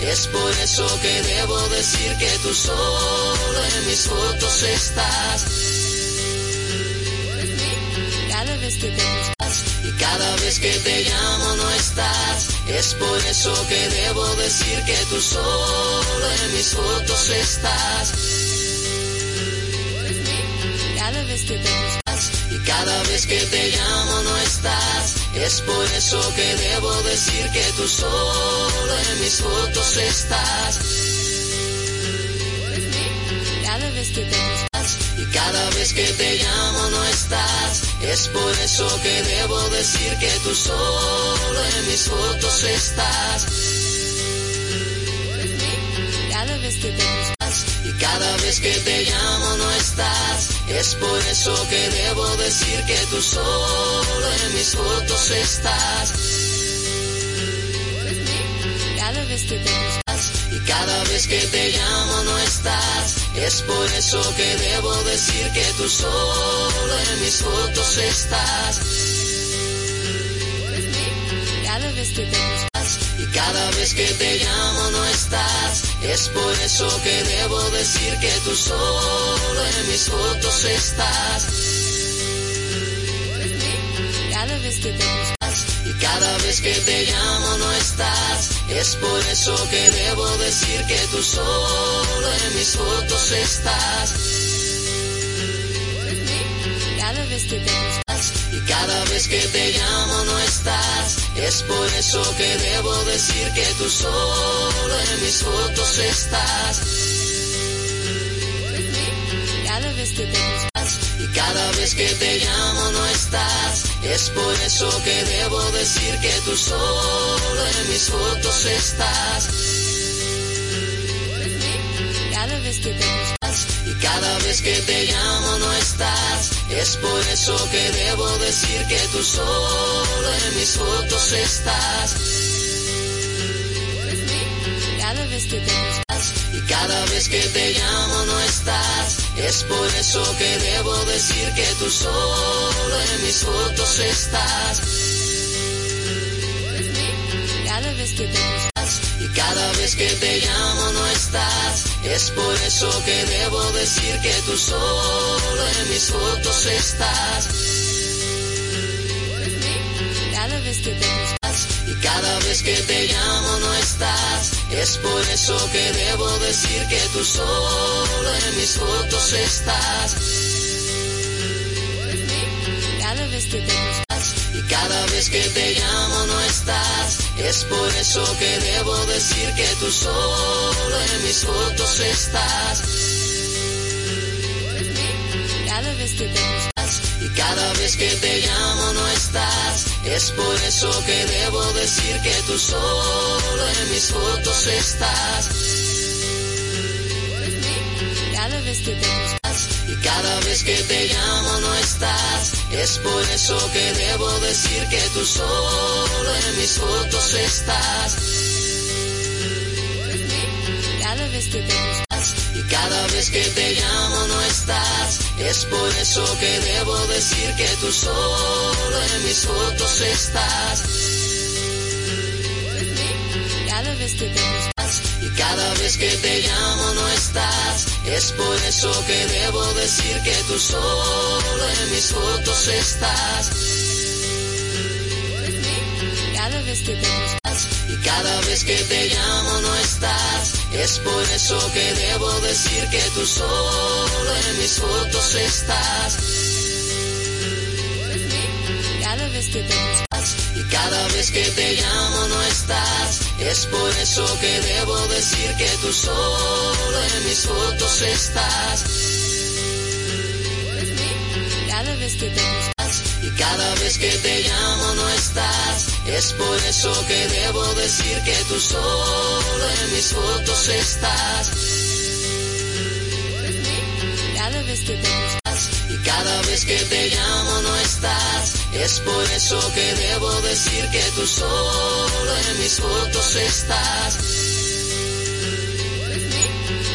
Es por eso que debo decir que tú solo en mis fotos estás. Cada vez que te buscas. Y cada vez que te llamo no estás. Es por eso que debo decir que tú solo en mis fotos estás. Cada vez que te buscas. Y cada vez que te llamo no estás. Es por eso que debo decir que tú solo en mis fotos estás. Cada vez que te buscas. Y cada vez que te llamo no estás. Es por eso que debo decir que tú solo en mis fotos estás. Cada vez que te. Y cada vez que te llamo no estás. Es por eso que debo decir que tú solo en mis fotos estás. Cada vez que te buscas. Y cada vez que te llamo no estás. Es por eso que debo decir que tú solo en mis fotos estás. Cada vez que te buscas. Y cada vez que te llamo no estás. Es por eso que debo decir que tú solo en mis fotos estás. Cada vez que te. Y cada vez que te llamo no estás. Es por eso que debo decir que tú solo en mis fotos estás. Cada vez que te. Y cada vez que te llamo no estás. Es por eso que debo decir que tú solo en mis fotos estás. Cada vez que te buscas. Y cada vez que te llamo no estás. Es por eso que debo decir que tú solo en mis fotos estás. Cada vez que te buscas. Y cada vez que te llamo no estás. Es por eso que debo decir que tú solo en mis fotos estás. Cada vez que te buscas. Y cada vez que te llamo no estás. Es por eso que debo decir que tú solo en mis fotos estás. Cada vez que te buscas. Y cada vez que te llamo no estás. Es por eso que debo decir que tú solo en mis fotos estás. Cada vez que te. Y cada vez que te llamo no estás. Es por eso que debo decir que tú solo en mis fotos estás. Cada vez que te buscas. Y cada vez que te llamo no estás. Es por eso que debo decir que tú solo en mis fotos estás. Cada vez que te buscas. Y cada vez que te llamo no estás. Es por eso que debo decir que tú solo en mis fotos estás. Cada vez que te buscas. Y cada vez que te llamo no estás. Es por eso que debo decir que tú solo en mis fotos estás. Cada vez que te buscas. Y cada vez que te llamo no estás. Es por eso que debo decir que tú solo en mis fotos estás. Cada vez que te Y cada vez que te llamo no estás. Es por eso que debo decir que tú solo en mis fotos estás. Cada vez que te buscas. Y cada vez que te llamo no estás. Es por eso que debo decir que tú solo en mis fotos estás. Cada vez que te buscas. Y cada vez que te llamo no estás. Es por eso que debo decir que tú solo en mis fotos estás. Cada vez que te buscas. Y cada vez que te llamo no estás. Es por eso que debo decir que tú solo en mis fotos estás. Cada vez que te gustas. Y cada vez que te llamo no estás. Es por eso que debo decir que tú solo en mis fotos estás.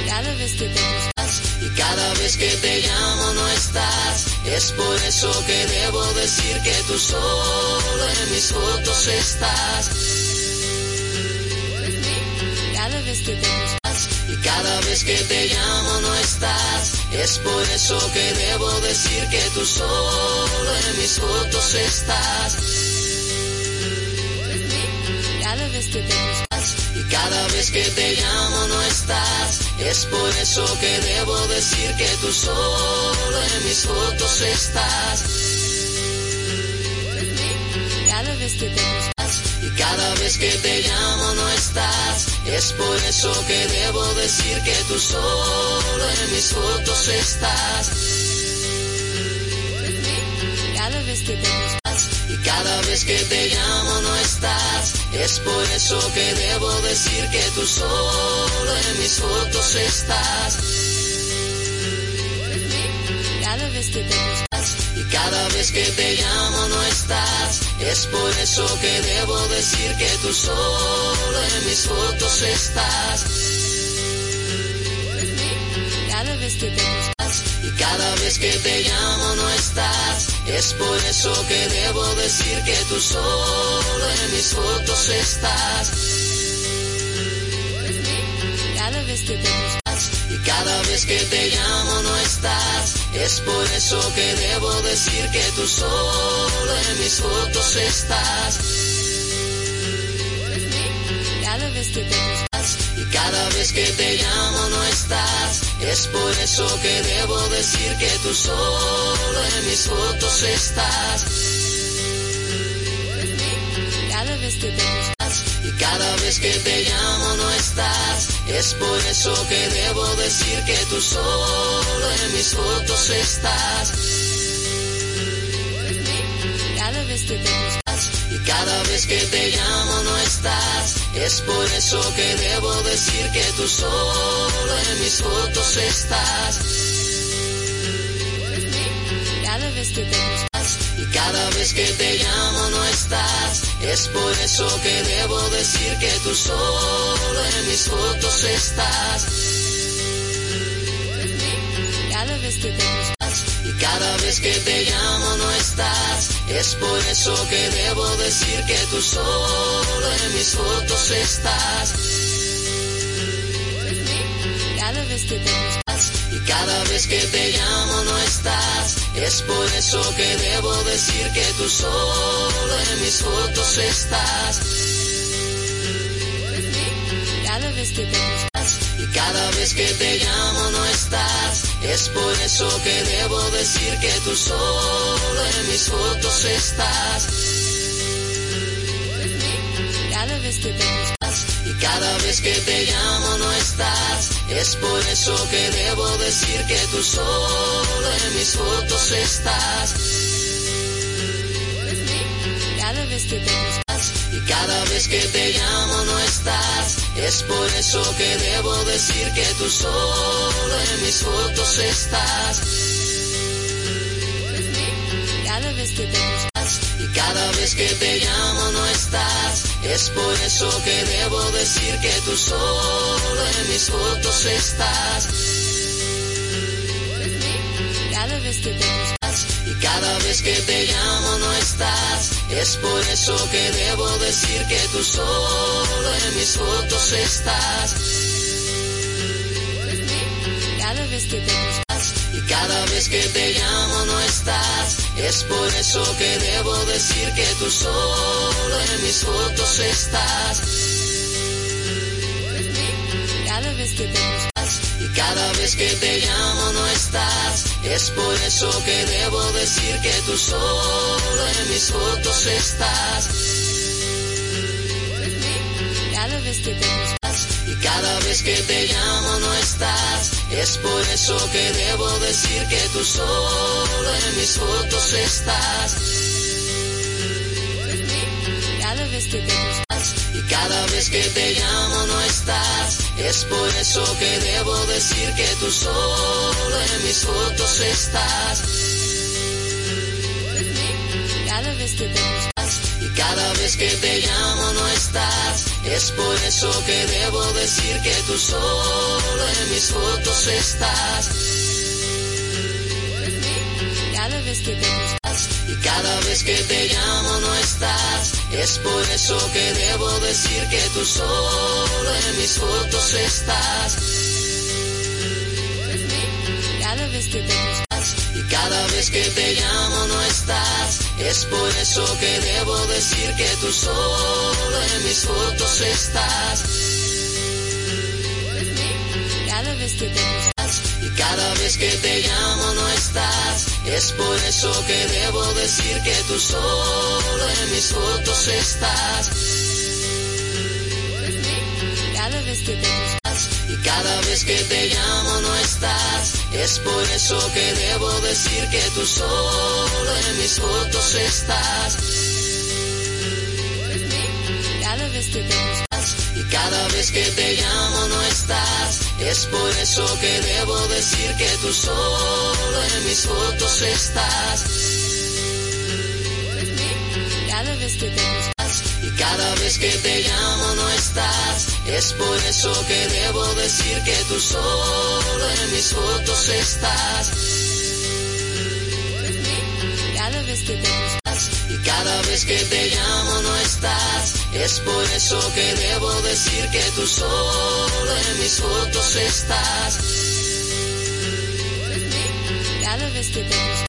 Cada vez que te gustas. Y cada vez que te llamo no estás. Es por eso que debo decir que tú solo en mis fotos estás. Cada vez que te gustas. Y cada vez que te llamo no estás. Es por eso que debo decir que tú solo en mis fotos estás. Cada vez que te gustas. Y cada vez que te llamo no estás. Es por eso que debo decir que tú solo en mis fotos estás. Cada vez que te Y cada vez que te llamo no estás. Es por eso que debo decir que tú solo en mis fotos estás. Cada vez que te. Y cada vez que te llamo no estás. Es por eso que debo decir que tú solo en mis fotos estás. Cada vez que te. Cada vez que te llamo no estás. Es por eso que debo decir que tú solo en mis fotos estás. Cada vez que te gustas. Y cada vez que te llamo no estás. Es por eso que debo decir que tú solo en mis fotos estás. Cada vez que te gustas. Cada vez que te llamo no estás. Es por eso que debo decir que tú solo en mis fotos estás. Cada vez que te gustas. Y cada vez que te llamo no estás. Es por eso que debo decir que tú solo en mis fotos estás. Cada vez que te. Cada vez que te llamo no estás. Es por eso que debo decir que tú solo en mis fotos estás. Cada vez que te gustas. Y cada vez que te llamo no estás. Es por eso que debo decir que tú solo en mis fotos estás. Cada vez que te gustas. Cada vez que te llamo no estás. Es por eso que debo decir que tú solo en mis fotos estás. Cada vez que te. Y cada vez que te llamo no estás. Es por eso que debo decir que tú solo en mis fotos estás. Cada vez que te. Y cada vez que te llamo. Es por eso que debo decir que tú solo en mis fotos estás. Cada vez que te gustas. Y cada vez que te llamo no estás. Es por eso que debo decir que tú solo en mis fotos estás. Cada vez que te Y cada vez que te llamo no estás. Es por eso que debo decir que tú solo en mis fotos estás. Cada vez que te gustas. Y cada vez que te llamo no estás. Es por eso que debo decir que tú solo en mis fotos estás. Cada vez que te gustas. Y cada vez que te llamo no estás. Es por eso que debo decir que tú solo en mis fotos estás. Cada vez que te. Y cada vez que te llamo no estás. Es por eso que debo decir que tú solo en mis fotos estás. Cada vez que te. Y cada vez que te llamo no estás. Es por eso que debo decir que tú solo en mis fotos estás. Cada vez que te gustas. Y cada vez que te llamo no estás. Es por eso que debo decir que tú solo en mis fotos estás. Cada vez que te. Cada vez que te llamo no estás. Es por eso que debo decir que tú solo en mis fotos estás. Cada vez que te gustas. Y cada vez que te llamo no estás. Es por eso que debo decir que tú solo en mis fotos estás. Cada vez que te buscas, cada vez que te llamo no estás. Es por eso que debo decir que tú solo en mis fotos estás. cada vez que te buscas, Y cada vez que te llamo no estás. Es por eso que debo decir que tú solo en mis fotos estás. cada vez que te buscas, Y cada vez que te llamo no estás. Es por eso que debo decir que tú solo en mis fotos estás. cada vez que te buscas, Y cada vez que te llamo no estás. Es por eso que debo decir que tú solo en mis fotos estás. cada vez que te buscas, Y cada vez que te llamo no estás. Es por eso que debo decir que tú solo en mis fotos estás. cada vez que te Y cada vez que te llamo no estás. Es por eso que debo decir que tú solo en mis fotos estás. cada vez que te Y cada vez que te llamo no estás. Es por eso que debo decir que tú solo en mis fotos estás. cada vez que te buscas, Y cada vez que te llamo no estás. Es por eso que debo decir que tú solo en mis fotos estás. cada vez que te buscas,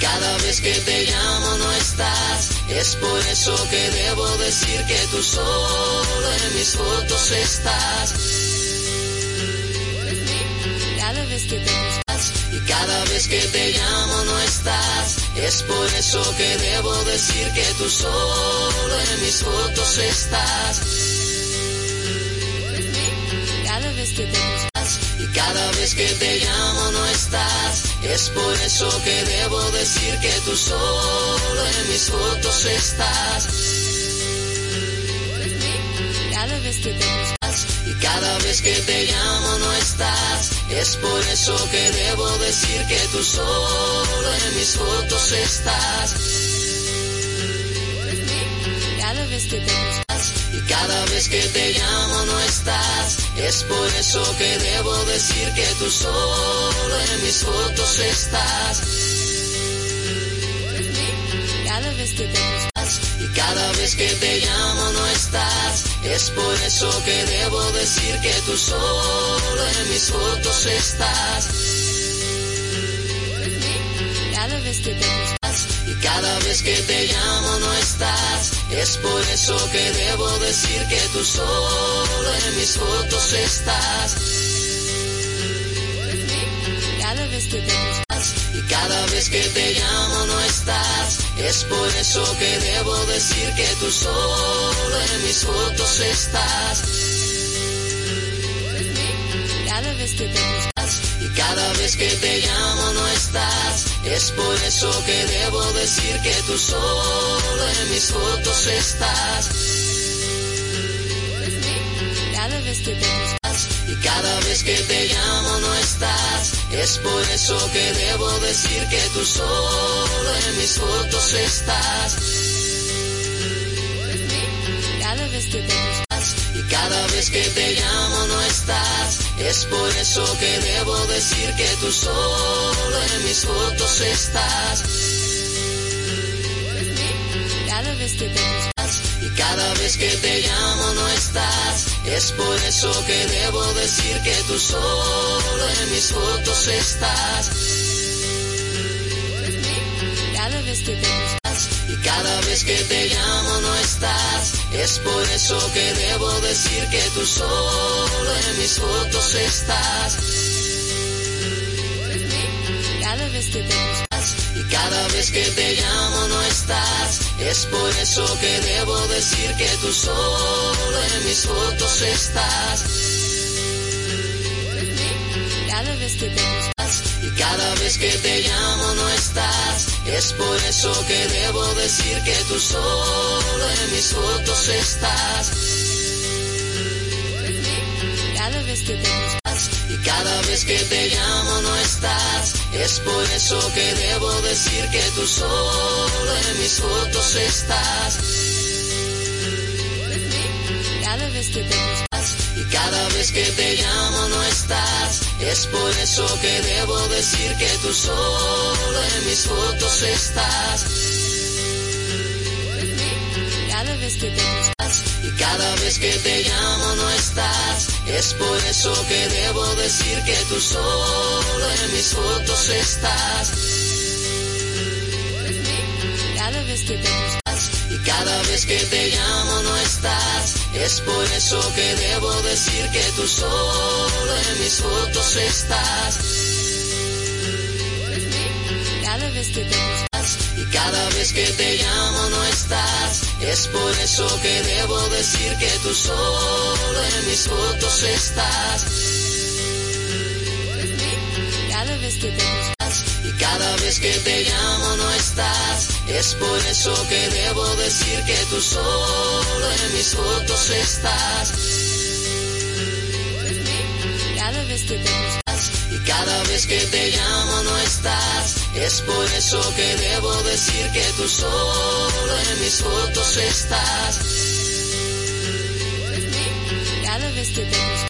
cada vez que te llamo no estás. Es por eso que debo decir que tú solo en mis fotos estás. cada vez que te Y cada vez que te llamo no estás. Es por eso que debo decir que tú solo en mis fotos estás. cada vez que te Y cada vez que te llamo no estás. Es por eso que debo decir que tú solo en mis fotos estás. cada vez que te buscas, Y cada vez que te llamo no estás. Es por eso que debo decir que tú solo en mis fotos estás. cada vez que te buscas, Y cada vez que te llamo no estás. Es por eso que debo decir que tú solo en mis fotos estás. cada vez que te buscas, Y cada vez que te llamo no estás. Es por eso que debo decir que tú solo en mis fotos estás. cada vez que te buscas, Y cada vez que te llamo no estás. Es por eso que debo decir que tú solo en mis fotos estás. cada vez que te Y cada vez que te llamo no estás. Es por eso que debo decir que tú solo en mis fotos estás. cada vez que te Y cada vez que te llamo no estás. Es por eso que debo decir que tú solo en mis fotos estás. cada vez que te Y cada vez que te llamo no estás. Es por eso que debo decir que tú solo en mis fotos estás. cada vez que te cada vez que te llamo no estás, es por eso que debo decir que tú solo en mis fotos estás. Cada vez que te y cada vez que te llamo no estás, es por eso que debo decir que tú solo en mis fotos estás. Cada vez que te y cada vez que te llamo no estás. Es por eso que debo decir que tú solo en mis fotos estás. cada vez que te buscas, Y cada vez que te llamo no estás. Es por eso que debo decir que tú solo en mis fotos estás. cada vez que te buscas, Y cada vez que te llamo no estás. Es por eso que debo decir que tú solo en mis fotos estás. cada vez que te buscas, Y cada vez que te llamo no estás. Es por eso que debo decir que tú solo en mis fotos estás. cada vez que te buscas, Y cada vez que te llamo no estás. Es por eso que debo decir que tú solo en mis fotos estás. cada vez que te buscas, Y cada vez que te llamo no estás. Es por eso que debo decir que tú solo en mis fotos estás. cada vez que te buscas, Y cada vez que te llamo no estás. Es por eso que debo decir que tú solo en mis fotos estás. cada vez que te Y cada vez que te llamo no estás. Es por eso que debo decir que tú solo en mis fotos estás. cada vez que te Y cada vez que te llamo no estás. Es por eso que debo decir que tú solo en mis fotos estás. cada vez que te Y cada vez que te llamo no estás. Es por eso que debo decir que tú solo en mis fotos estás. cada vez que te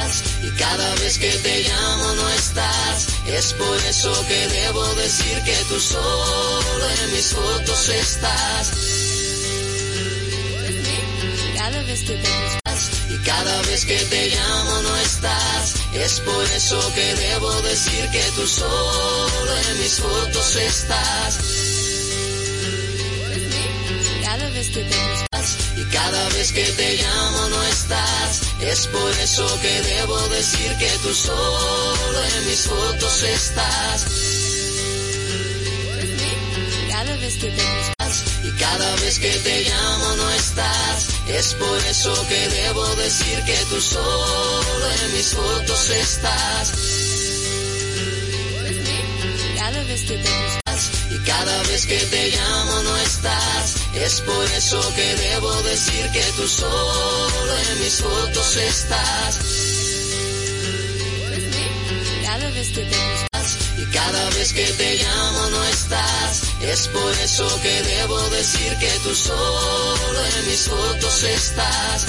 Y cada vez que te llamo no estás. Es por eso que debo decir que tú solo en mis fotos estás. cada vez que te buscas, Y cada vez que te llamo no estás. Es por eso que debo decir que tú solo en mis fotos estás. Vez que te buscas, Y cada vez que te llamo no estás. Es por eso que debo decir que tú solo en mis fotos estás. cada vez que te buscas, Y cada vez que te llamo no estás. Es por eso que debo decir que tú solo en mis fotos estás. cada vez que te buscas, Y cada vez que te llamo. Es por eso que debo decir que tú solo en mis fotos estás. cada vez que te buscas, Y cada vez que te llamo no estás. Es por eso que debo decir que tú solo en mis fotos estás.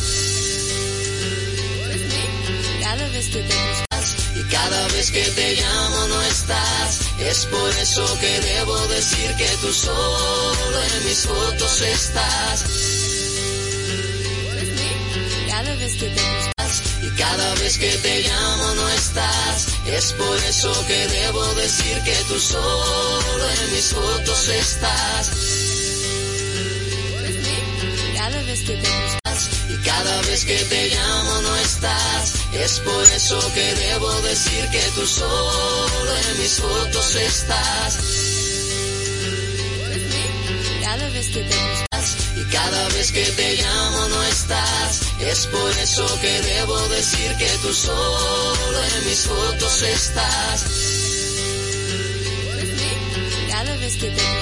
cada vez que te buscas, Y cada vez que te llamo no estás. Es por eso que debo decir que tú solo en mis fotos estás. cada vez que te buscas, Y cada vez que te llamo no estás. Es por eso que debo decir que tú solo en mis fotos estás. cada vez que te buscas, Y cada vez que te llamo no estás. Es por eso que debo decir que tú solo en mis fotos estás. cada vez que te buscas, Y cada vez que te llamo no estás. Es por eso que debo decir que tú solo en mis fotos estás. cada vez que te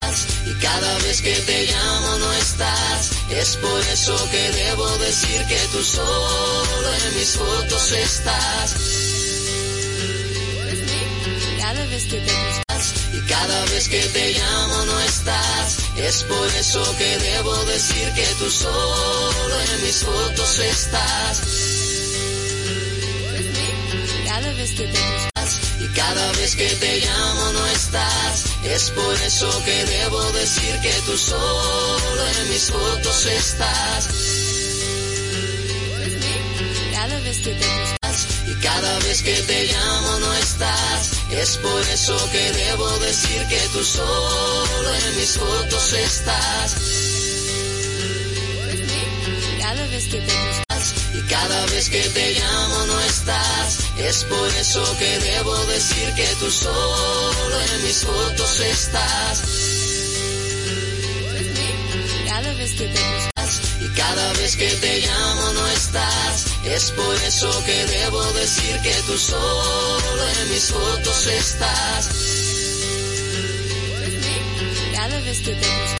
Y cada vez que te llamo no estás. Es por eso que debo decir que tú solo en mis fotos estás. cada vez que te Y cada vez que te llamo no estás. Es por eso que debo decir que tú solo en mis fotos estás. cada vez que te Y cada vez que te llamo no estás. Es por eso que debo decir que tú solo en mis fotos estás. cada vez que te buscas, Y cada vez que te llamo no estás. Es por eso que debo decir que tú solo en mis fotos estás. cada vez que te buscas, Y cada vez que te llamo no estás. Es por eso que debo decir que tú solo en mis fotos estás. cada vez que te buscas, Y cada vez que te llamo no estás. Es por eso que debo decir que tú solo en mis fotos estás. cada vez que te buscas,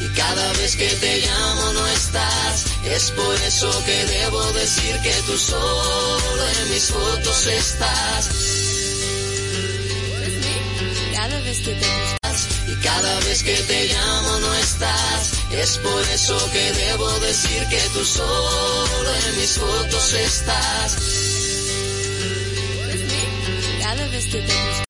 Y cada vez que te llamo no estás. Es por eso que debo decir que tú solo en mis fotos estás. cada vez que te Y cada vez que te llamo no estás. Es por eso que debo decir que tú solo en mis fotos estás. cada vez que te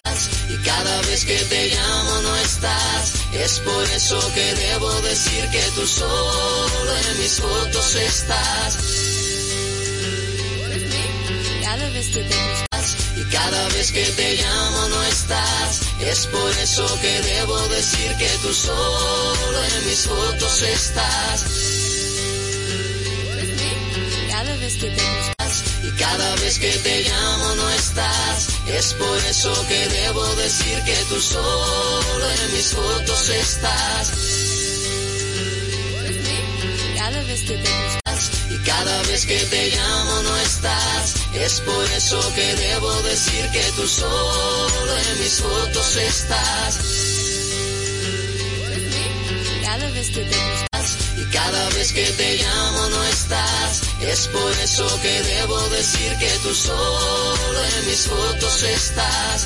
cada vez que te llamo no estás. Es por eso que debo decir que tú solo en mis fotos estás. cada vez que te buscas, Y cada vez que te llamo no estás. Es por eso que debo decir que tú solo en mis fotos estás. cada vez que te buscas, Y cada vez que te llamo no estás. Es por eso que debo decir que tú solo en mis fotos estás. cada vez que te buscas, Y cada vez que te llamo no estás. Es por eso que debo decir que tú solo en mis fotos estás. cada vez que te buscas, Y cada vez que te llamo no estás. Es por eso que debo decir que tú solo en mis fotos estás.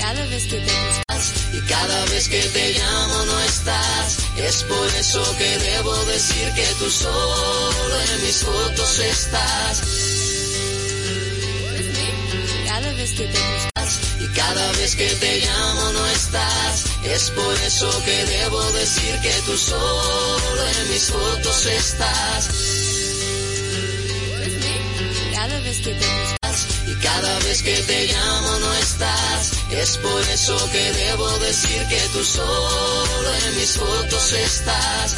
cada vez que te Y cada vez que te llamo no estás. Es por eso que debo decir que tú solo en mis fotos estás. cada vez que te Y cada vez que te llamo no estás. Es por eso que debo decir que tú solo en mis fotos estás. cada vez que te buscas, Y cada vez que te llamo no estás. Es por eso que debo decir que tú solo en mis fotos estás.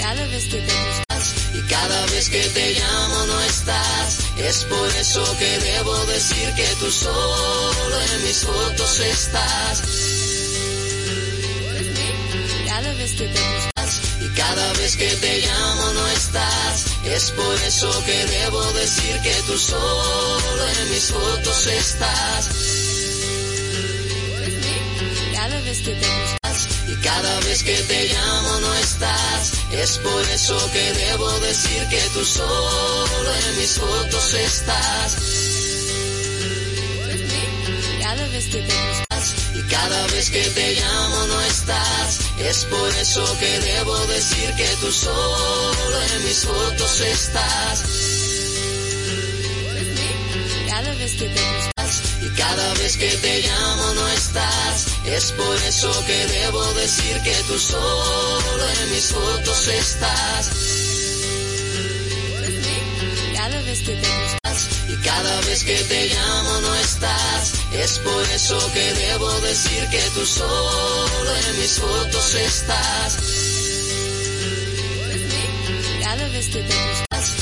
cada vez que te cada vez que te llamo no estás. Es por eso que debo decir que tú solo en mis fotos estás. cada vez que te buscas, Y cada vez que te llamo no estás. Es por eso que debo decir que tú solo en mis fotos estás. vez que te gustas, Y cada vez que te llamo no estás. Es por eso que debo decir que tú solo en mis fotos estás. cada vez que te gustas, Y cada vez que te llamo no estás. Es por eso que debo decir que tú solo en mis fotos estás. cada vez que te Y cada vez que te llamo no estás. Es por eso que debo decir que tú solo en mis fotos estás. cada vez que te gustas, Y cada vez que te llamo no estás. Es por eso que debo decir que tú solo en mis fotos estás. cada vez que te gustas,